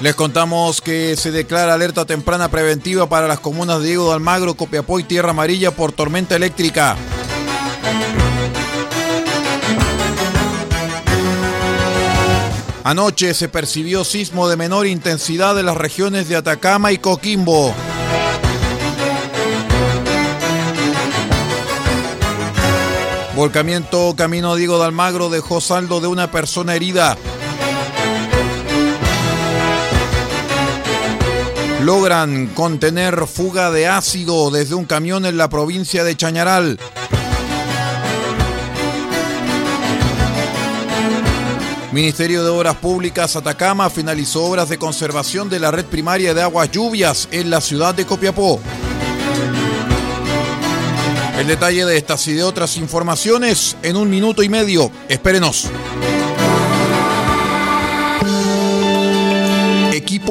Les contamos que se declara alerta temprana preventiva para las comunas de Diego de Almagro, Copiapó y Tierra Amarilla por tormenta eléctrica. Anoche se percibió sismo de menor intensidad en las regiones de Atacama y Coquimbo. Volcamiento Camino Diego de Almagro dejó saldo de una persona herida. Logran contener fuga de ácido desde un camión en la provincia de Chañaral. Ministerio de Obras Públicas Atacama finalizó obras de conservación de la red primaria de aguas lluvias en la ciudad de Copiapó. El detalle de estas y de otras informaciones en un minuto y medio. Espérenos.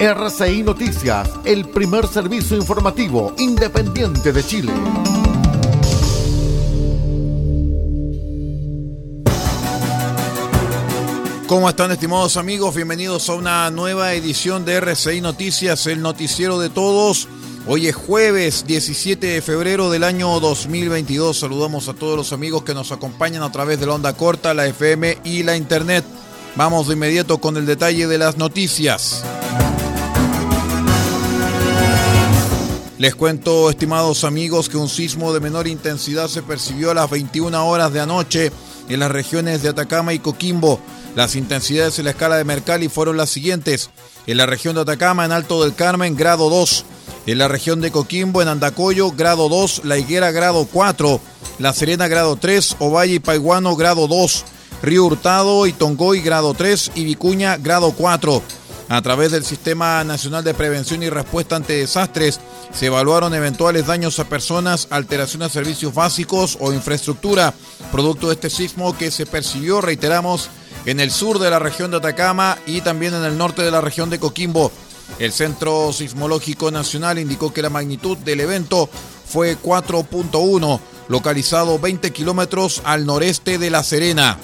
RCI Noticias, el primer servicio informativo independiente de Chile. ¿Cómo están estimados amigos? Bienvenidos a una nueva edición de RCI Noticias, el noticiero de todos. Hoy es jueves 17 de febrero del año 2022. Saludamos a todos los amigos que nos acompañan a través de la onda corta, la FM y la internet. Vamos de inmediato con el detalle de las noticias. Les cuento, estimados amigos, que un sismo de menor intensidad se percibió a las 21 horas de anoche en las regiones de Atacama y Coquimbo. Las intensidades en la escala de Mercalli fueron las siguientes. En la región de Atacama, en Alto del Carmen, grado 2. En la región de Coquimbo, en Andacoyo, grado 2. La Higuera, grado 4. La Serena, grado 3. Ovalle y Paiguano, grado 2. Río Hurtado y Tongoy, grado 3. Y Vicuña, grado 4. A través del Sistema Nacional de Prevención y Respuesta ante Desastres, se evaluaron eventuales daños a personas, alteración a servicios básicos o infraestructura, producto de este sismo que se percibió, reiteramos, en el sur de la región de Atacama y también en el norte de la región de Coquimbo. El Centro Sismológico Nacional indicó que la magnitud del evento fue 4.1, localizado 20 kilómetros al noreste de La Serena.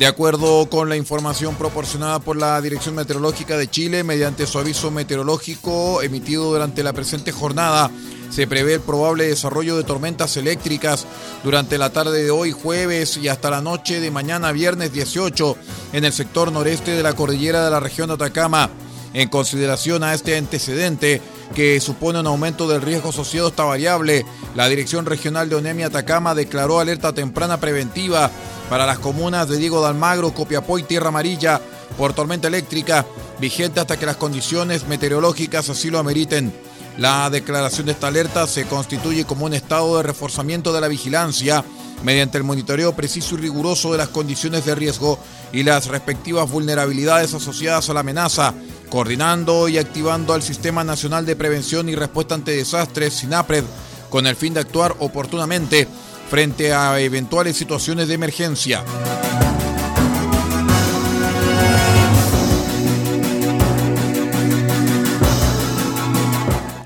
De acuerdo con la información proporcionada por la Dirección Meteorológica de Chile, mediante su aviso meteorológico emitido durante la presente jornada, se prevé el probable desarrollo de tormentas eléctricas durante la tarde de hoy jueves y hasta la noche de mañana viernes 18 en el sector noreste de la cordillera de la región de Atacama. En consideración a este antecedente, que supone un aumento del riesgo asociado a esta variable, la Dirección Regional de Onemia Atacama declaró alerta temprana preventiva para las comunas de Diego de Almagro, Copiapó y Tierra Amarilla por tormenta eléctrica, vigente hasta que las condiciones meteorológicas así lo ameriten. La declaración de esta alerta se constituye como un estado de reforzamiento de la vigilancia mediante el monitoreo preciso y riguroso de las condiciones de riesgo y las respectivas vulnerabilidades asociadas a la amenaza, coordinando y activando al Sistema Nacional de Prevención y Respuesta ante Desastres, SINAPRED, con el fin de actuar oportunamente frente a eventuales situaciones de emergencia.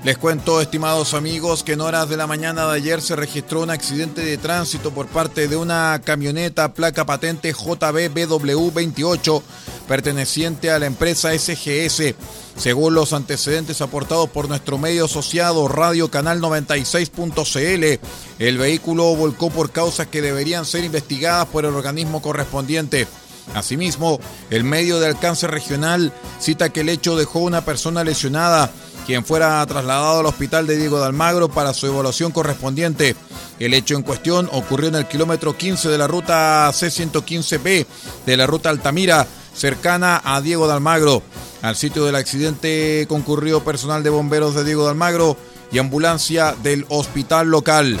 Les cuento, estimados amigos, que en horas de la mañana de ayer se registró un accidente de tránsito por parte de una camioneta placa patente JBBW28 perteneciente a la empresa SGS. Según los antecedentes aportados por nuestro medio asociado Radio Canal 96.cl, el vehículo volcó por causas que deberían ser investigadas por el organismo correspondiente. Asimismo, el medio de alcance regional cita que el hecho dejó una persona lesionada quien fuera trasladado al hospital de Diego de Almagro para su evaluación correspondiente. El hecho en cuestión ocurrió en el kilómetro 15 de la ruta C115B de la ruta Altamira, cercana a Diego de Almagro. Al sitio del accidente concurrió personal de bomberos de Diego de Almagro y ambulancia del hospital local.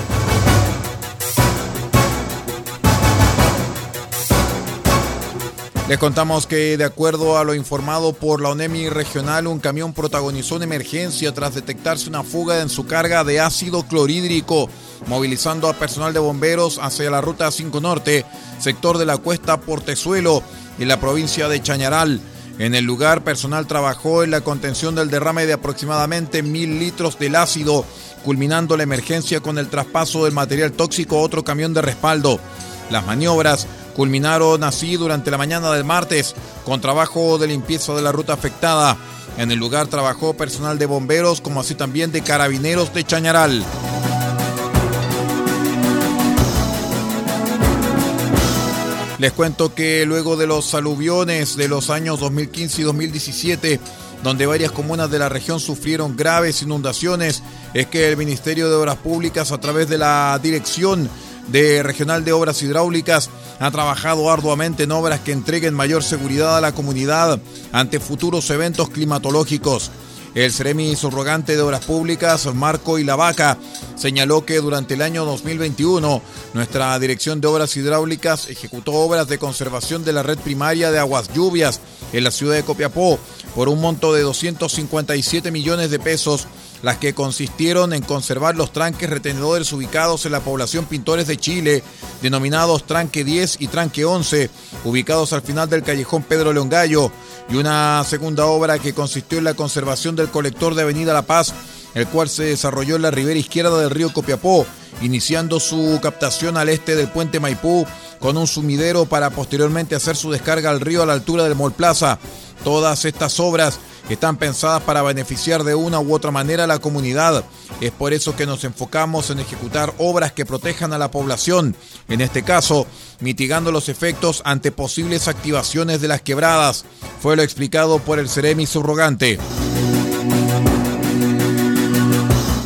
Les contamos que de acuerdo a lo informado por la ONEMI regional, un camión protagonizó una emergencia tras detectarse una fuga en su carga de ácido clorhídrico, movilizando a personal de bomberos hacia la ruta 5 Norte, sector de la cuesta Portezuelo, en la provincia de Chañaral. En el lugar, personal trabajó en la contención del derrame de aproximadamente mil litros del ácido, culminando la emergencia con el traspaso del material tóxico a otro camión de respaldo. Las maniobras culminaron así durante la mañana del martes con trabajo de limpieza de la ruta afectada. En el lugar trabajó personal de bomberos como así también de carabineros de Chañaral. Les cuento que luego de los aluviones de los años 2015 y 2017, donde varias comunas de la región sufrieron graves inundaciones, es que el Ministerio de Obras Públicas, a través de la Dirección de Regional de Obras Hidráulicas ha trabajado arduamente en obras que entreguen mayor seguridad a la comunidad ante futuros eventos climatológicos. El Ceremi subrogante de Obras Públicas, Marco Ilavaca, señaló que durante el año 2021 nuestra Dirección de Obras Hidráulicas ejecutó obras de conservación de la red primaria de aguas lluvias en la ciudad de Copiapó por un monto de 257 millones de pesos las que consistieron en conservar los tranques retenedores ubicados en la población Pintores de Chile, denominados Tranque 10 y Tranque 11, ubicados al final del callejón Pedro León Gallo, y una segunda obra que consistió en la conservación del colector de Avenida La Paz, el cual se desarrolló en la ribera izquierda del río Copiapó, iniciando su captación al este del puente Maipú, con un sumidero para posteriormente hacer su descarga al río a la altura del Mall Plaza. Todas estas obras están pensadas para beneficiar de una u otra manera a la comunidad. Es por eso que nos enfocamos en ejecutar obras que protejan a la población, en este caso, mitigando los efectos ante posibles activaciones de las quebradas. Fue lo explicado por el Ceremi subrogante.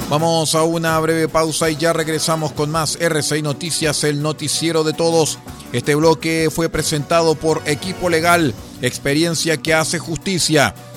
Vamos a una breve pausa y ya regresamos con más RCI Noticias, el noticiero de todos. Este bloque fue presentado por Equipo Legal, experiencia que hace justicia.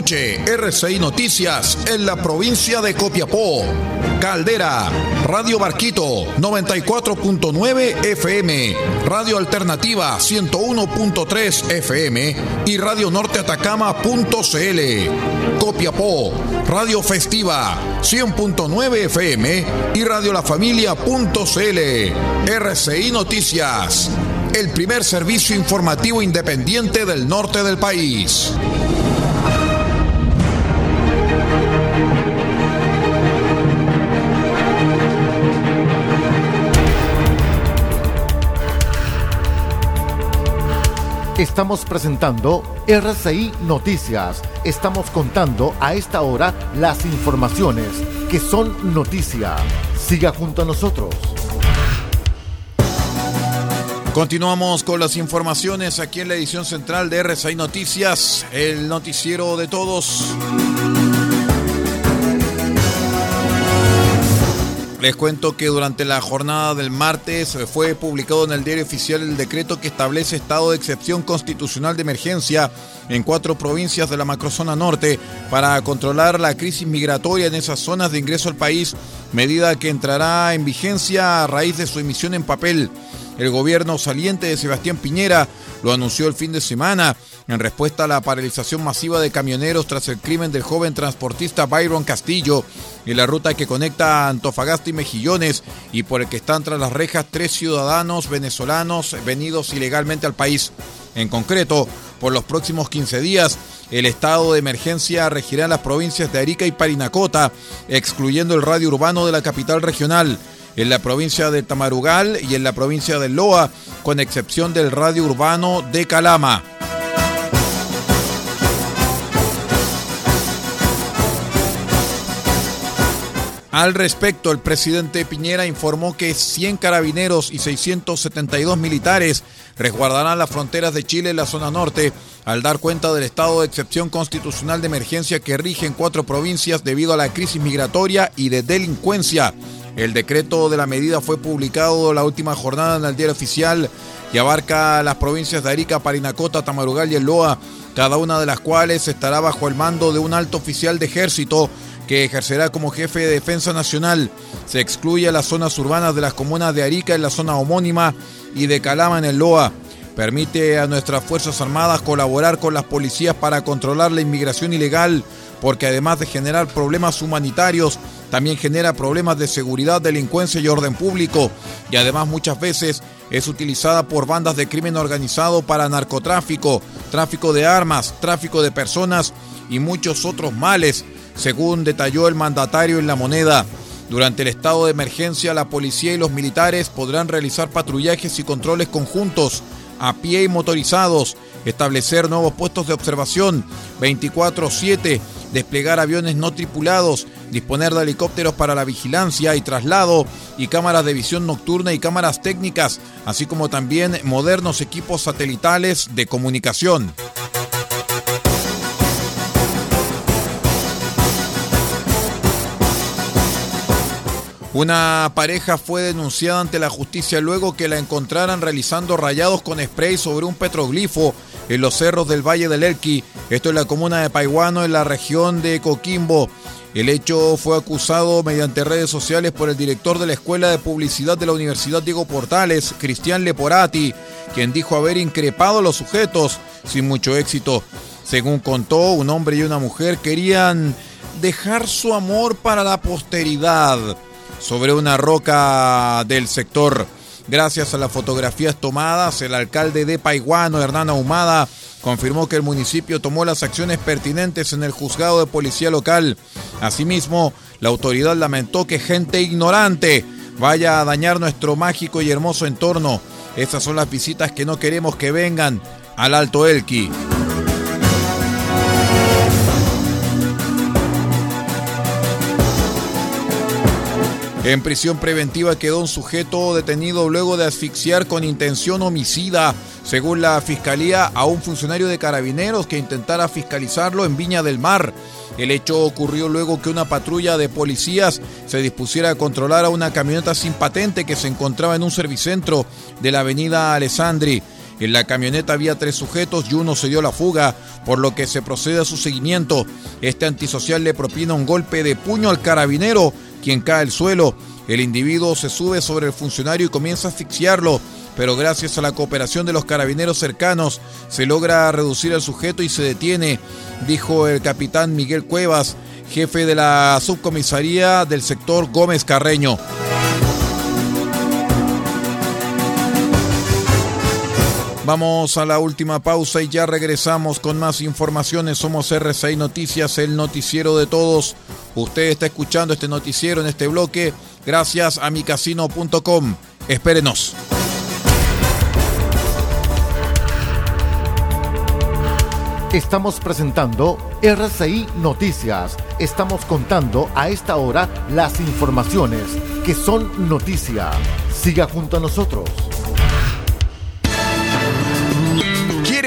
Escuche RCI Noticias en la provincia de Copiapó. Caldera, Radio Barquito 94.9 FM, Radio Alternativa 101.3 FM y Radio Norte Atacama.cl. Copiapó, Radio Festiva 100.9 FM y Radio La Familia.cl. RCI Noticias, el primer servicio informativo independiente del norte del país. Estamos presentando RCI Noticias. Estamos contando a esta hora las informaciones que son noticia. Siga junto a nosotros. Continuamos con las informaciones aquí en la edición central de RCI Noticias, el noticiero de todos. Les cuento que durante la jornada del martes fue publicado en el diario oficial el decreto que establece estado de excepción constitucional de emergencia en cuatro provincias de la macrozona norte para controlar la crisis migratoria en esas zonas de ingreso al país, medida que entrará en vigencia a raíz de su emisión en papel. El gobierno saliente de Sebastián Piñera lo anunció el fin de semana en respuesta a la paralización masiva de camioneros tras el crimen del joven transportista Byron Castillo en la ruta que conecta a Antofagasta y Mejillones y por el que están tras las rejas tres ciudadanos venezolanos venidos ilegalmente al país. En concreto, por los próximos 15 días, el estado de emergencia regirá las provincias de Arica y Parinacota, excluyendo el radio urbano de la capital regional en la provincia de Tamarugal y en la provincia de Loa, con excepción del radio urbano de Calama. Al respecto, el presidente Piñera informó que 100 carabineros y 672 militares resguardarán las fronteras de Chile en la zona norte, al dar cuenta del estado de excepción constitucional de emergencia que rige en cuatro provincias debido a la crisis migratoria y de delincuencia. El decreto de la medida fue publicado la última jornada en el diario oficial y abarca las provincias de Arica, Parinacota, Tamarugal y El Loa, cada una de las cuales estará bajo el mando de un alto oficial de ejército que ejercerá como jefe de defensa nacional. Se excluye las zonas urbanas de las comunas de Arica en la zona homónima y de Calama en el Loa. Permite a nuestras Fuerzas Armadas colaborar con las policías para controlar la inmigración ilegal, porque además de generar problemas humanitarios, también genera problemas de seguridad, delincuencia y orden público, y además muchas veces es utilizada por bandas de crimen organizado para narcotráfico, tráfico de armas, tráfico de personas y muchos otros males según detalló el mandatario en la moneda. Durante el estado de emergencia, la policía y los militares podrán realizar patrullajes y controles conjuntos a pie y motorizados, establecer nuevos puestos de observación 24/7, desplegar aviones no tripulados, disponer de helicópteros para la vigilancia y traslado y cámaras de visión nocturna y cámaras técnicas, así como también modernos equipos satelitales de comunicación. Una pareja fue denunciada ante la justicia luego que la encontraran realizando rayados con spray sobre un petroglifo en los cerros del Valle del Elqui, esto en la comuna de Paiguano, en la región de Coquimbo. El hecho fue acusado mediante redes sociales por el director de la Escuela de Publicidad de la Universidad Diego Portales, Cristian Leporati, quien dijo haber increpado a los sujetos sin mucho éxito. Según contó, un hombre y una mujer querían dejar su amor para la posteridad sobre una roca del sector. Gracias a las fotografías tomadas, el alcalde de Paiguano, Hernán Ahumada, confirmó que el municipio tomó las acciones pertinentes en el juzgado de policía local. Asimismo, la autoridad lamentó que gente ignorante vaya a dañar nuestro mágico y hermoso entorno. Estas son las visitas que no queremos que vengan al Alto Elqui. En prisión preventiva quedó un sujeto detenido luego de asfixiar con intención homicida, según la fiscalía, a un funcionario de carabineros que intentara fiscalizarlo en Viña del Mar. El hecho ocurrió luego que una patrulla de policías se dispusiera a controlar a una camioneta sin patente que se encontraba en un servicentro de la avenida Alessandri. En la camioneta había tres sujetos y uno se dio la fuga, por lo que se procede a su seguimiento. Este antisocial le propina un golpe de puño al carabinero quien cae al suelo. El individuo se sube sobre el funcionario y comienza a asfixiarlo, pero gracias a la cooperación de los carabineros cercanos se logra reducir al sujeto y se detiene, dijo el capitán Miguel Cuevas, jefe de la subcomisaría del sector Gómez Carreño. Vamos a la última pausa y ya regresamos con más informaciones. Somos RCI Noticias, el noticiero de todos. Usted está escuchando este noticiero en este bloque gracias a micasino.com. Espérenos. Estamos presentando RCI Noticias. Estamos contando a esta hora las informaciones que son noticia. Siga junto a nosotros.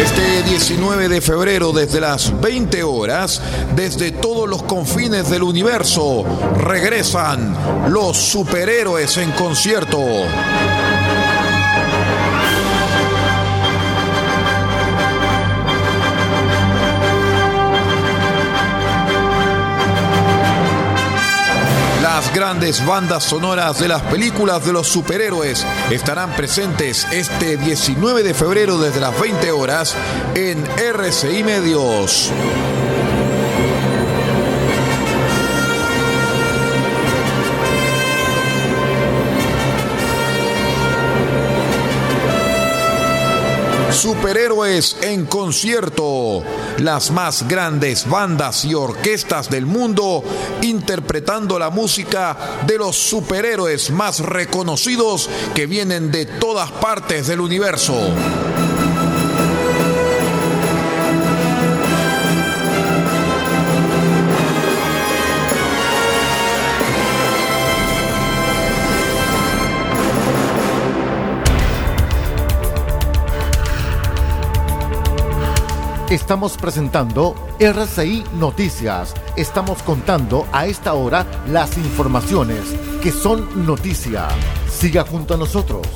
Este 19 de febrero, desde las 20 horas, desde todos los confines del universo, regresan los superhéroes en concierto. Las grandes bandas sonoras de las películas de los superhéroes estarán presentes este 19 de febrero desde las 20 horas en RCI Medios. Superhéroes en concierto. Las más grandes bandas y orquestas del mundo interpretando la música de los superhéroes más reconocidos que vienen de todas partes del universo. Estamos presentando RCI Noticias. Estamos contando a esta hora las informaciones que son noticia. Siga junto a nosotros.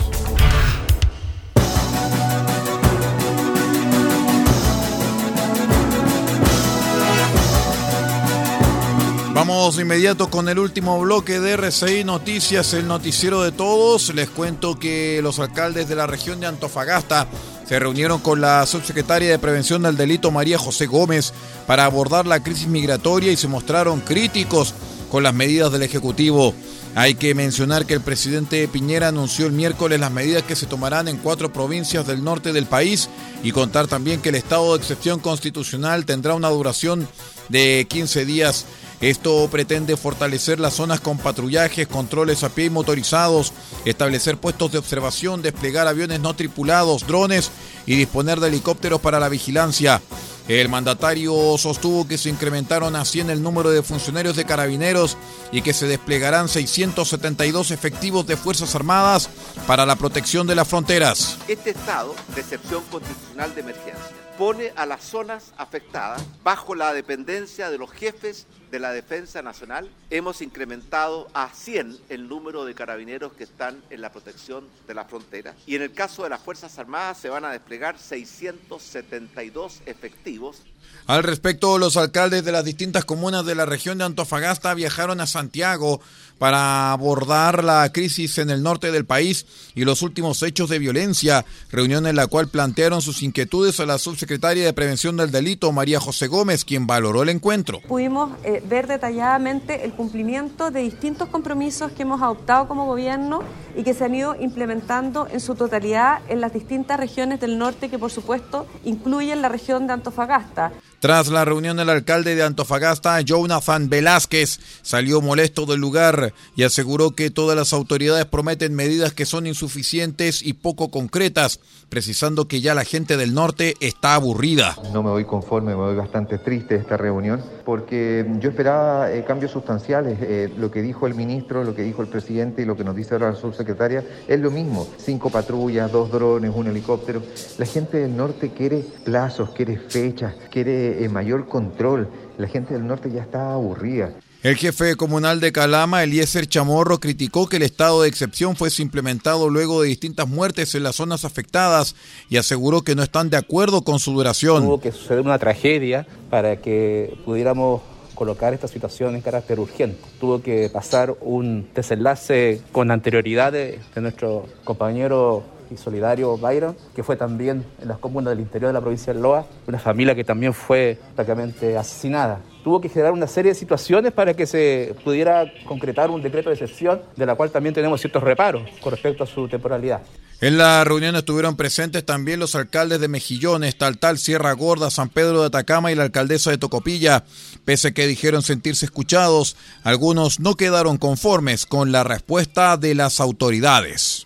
Vamos de inmediato con el último bloque de RCI Noticias, el noticiero de todos. Les cuento que los alcaldes de la región de Antofagasta se reunieron con la subsecretaria de Prevención del Delito María José Gómez para abordar la crisis migratoria y se mostraron críticos con las medidas del Ejecutivo. Hay que mencionar que el presidente Piñera anunció el miércoles las medidas que se tomarán en cuatro provincias del norte del país y contar también que el estado de excepción constitucional tendrá una duración de 15 días. Esto pretende fortalecer las zonas con patrullajes, controles a pie y motorizados, establecer puestos de observación, desplegar aviones no tripulados, drones y disponer de helicópteros para la vigilancia. El mandatario sostuvo que se incrementaron a 100 el número de funcionarios de carabineros y que se desplegarán 672 efectivos de Fuerzas Armadas para la protección de las fronteras. Este estado de excepción constitucional de emergencia pone a las zonas afectadas bajo la dependencia de los jefes de la Defensa Nacional. Hemos incrementado a 100 el número de carabineros que están en la protección de la frontera. Y en el caso de las Fuerzas Armadas se van a desplegar 672 efectivos al respecto, los alcaldes de las distintas comunas de la región de Antofagasta viajaron a Santiago para abordar la crisis en el norte del país y los últimos hechos de violencia, reunión en la cual plantearon sus inquietudes a la subsecretaria de Prevención del Delito, María José Gómez, quien valoró el encuentro. Pudimos eh, ver detalladamente el cumplimiento de distintos compromisos que hemos adoptado como gobierno y que se han ido implementando en su totalidad en las distintas regiones del norte que por supuesto incluyen la región de Antofagasta. Tras la reunión, el alcalde de Antofagasta, Jonathan Velázquez, salió molesto del lugar y aseguró que todas las autoridades prometen medidas que son insuficientes y poco concretas, precisando que ya la gente del norte está aburrida. No me voy conforme, me voy bastante triste de esta reunión, porque yo esperaba eh, cambios sustanciales. Eh, lo que dijo el ministro, lo que dijo el presidente y lo que nos dice ahora la subsecretaria es lo mismo. Cinco patrullas, dos drones, un helicóptero. La gente del norte quiere plazos, quiere fechas, quiere eh, mayor control. La gente del norte ya está aburrida. El jefe comunal de Calama, Eliezer Chamorro, criticó que el estado de excepción fuese implementado luego de distintas muertes en las zonas afectadas y aseguró que no están de acuerdo con su duración. Tuvo que suceder una tragedia para que pudiéramos colocar esta situación en carácter urgente. Tuvo que pasar un desenlace con anterioridad de, de nuestro compañero y solidario Byron, que fue también en las comunas del interior de la provincia de Loa, una familia que también fue prácticamente asesinada. Tuvo que generar una serie de situaciones para que se pudiera concretar un decreto de excepción, de la cual también tenemos ciertos reparos con respecto a su temporalidad. En la reunión estuvieron presentes también los alcaldes de Mejillones, Taltal, Sierra Gorda, San Pedro de Atacama y la alcaldesa de Tocopilla. Pese a que dijeron sentirse escuchados, algunos no quedaron conformes con la respuesta de las autoridades.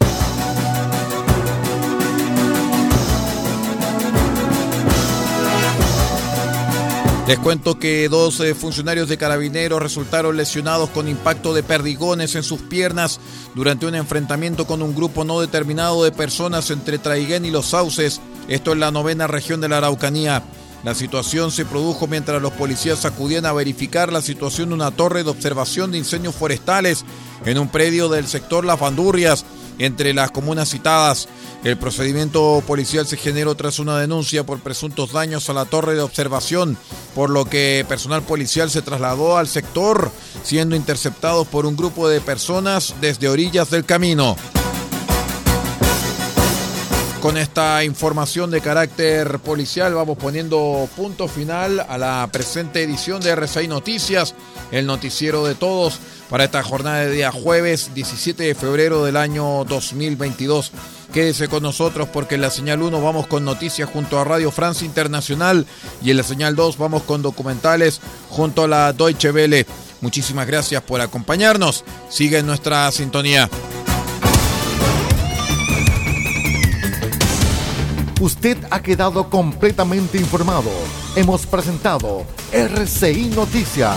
Les cuento que dos eh, funcionarios de carabineros resultaron lesionados con impacto de perdigones en sus piernas durante un enfrentamiento con un grupo no determinado de personas entre Traiguén y Los Sauces, esto en la novena región de la Araucanía. La situación se produjo mientras los policías acudían a verificar la situación de una torre de observación de incendios forestales en un predio del sector Las Bandurrias, entre las comunas citadas. El procedimiento policial se generó tras una denuncia por presuntos daños a la torre de observación, por lo que personal policial se trasladó al sector, siendo interceptados por un grupo de personas desde orillas del camino. Con esta información de carácter policial vamos poniendo punto final a la presente edición de RCI Noticias, el noticiero de todos para esta jornada de día jueves 17 de febrero del año 2022. Quédese con nosotros porque en la señal 1 vamos con noticias junto a Radio Francia Internacional y en la señal 2 vamos con documentales junto a la Deutsche Welle. Muchísimas gracias por acompañarnos. Sigue en nuestra sintonía. Usted ha quedado completamente informado. Hemos presentado RCI Noticias,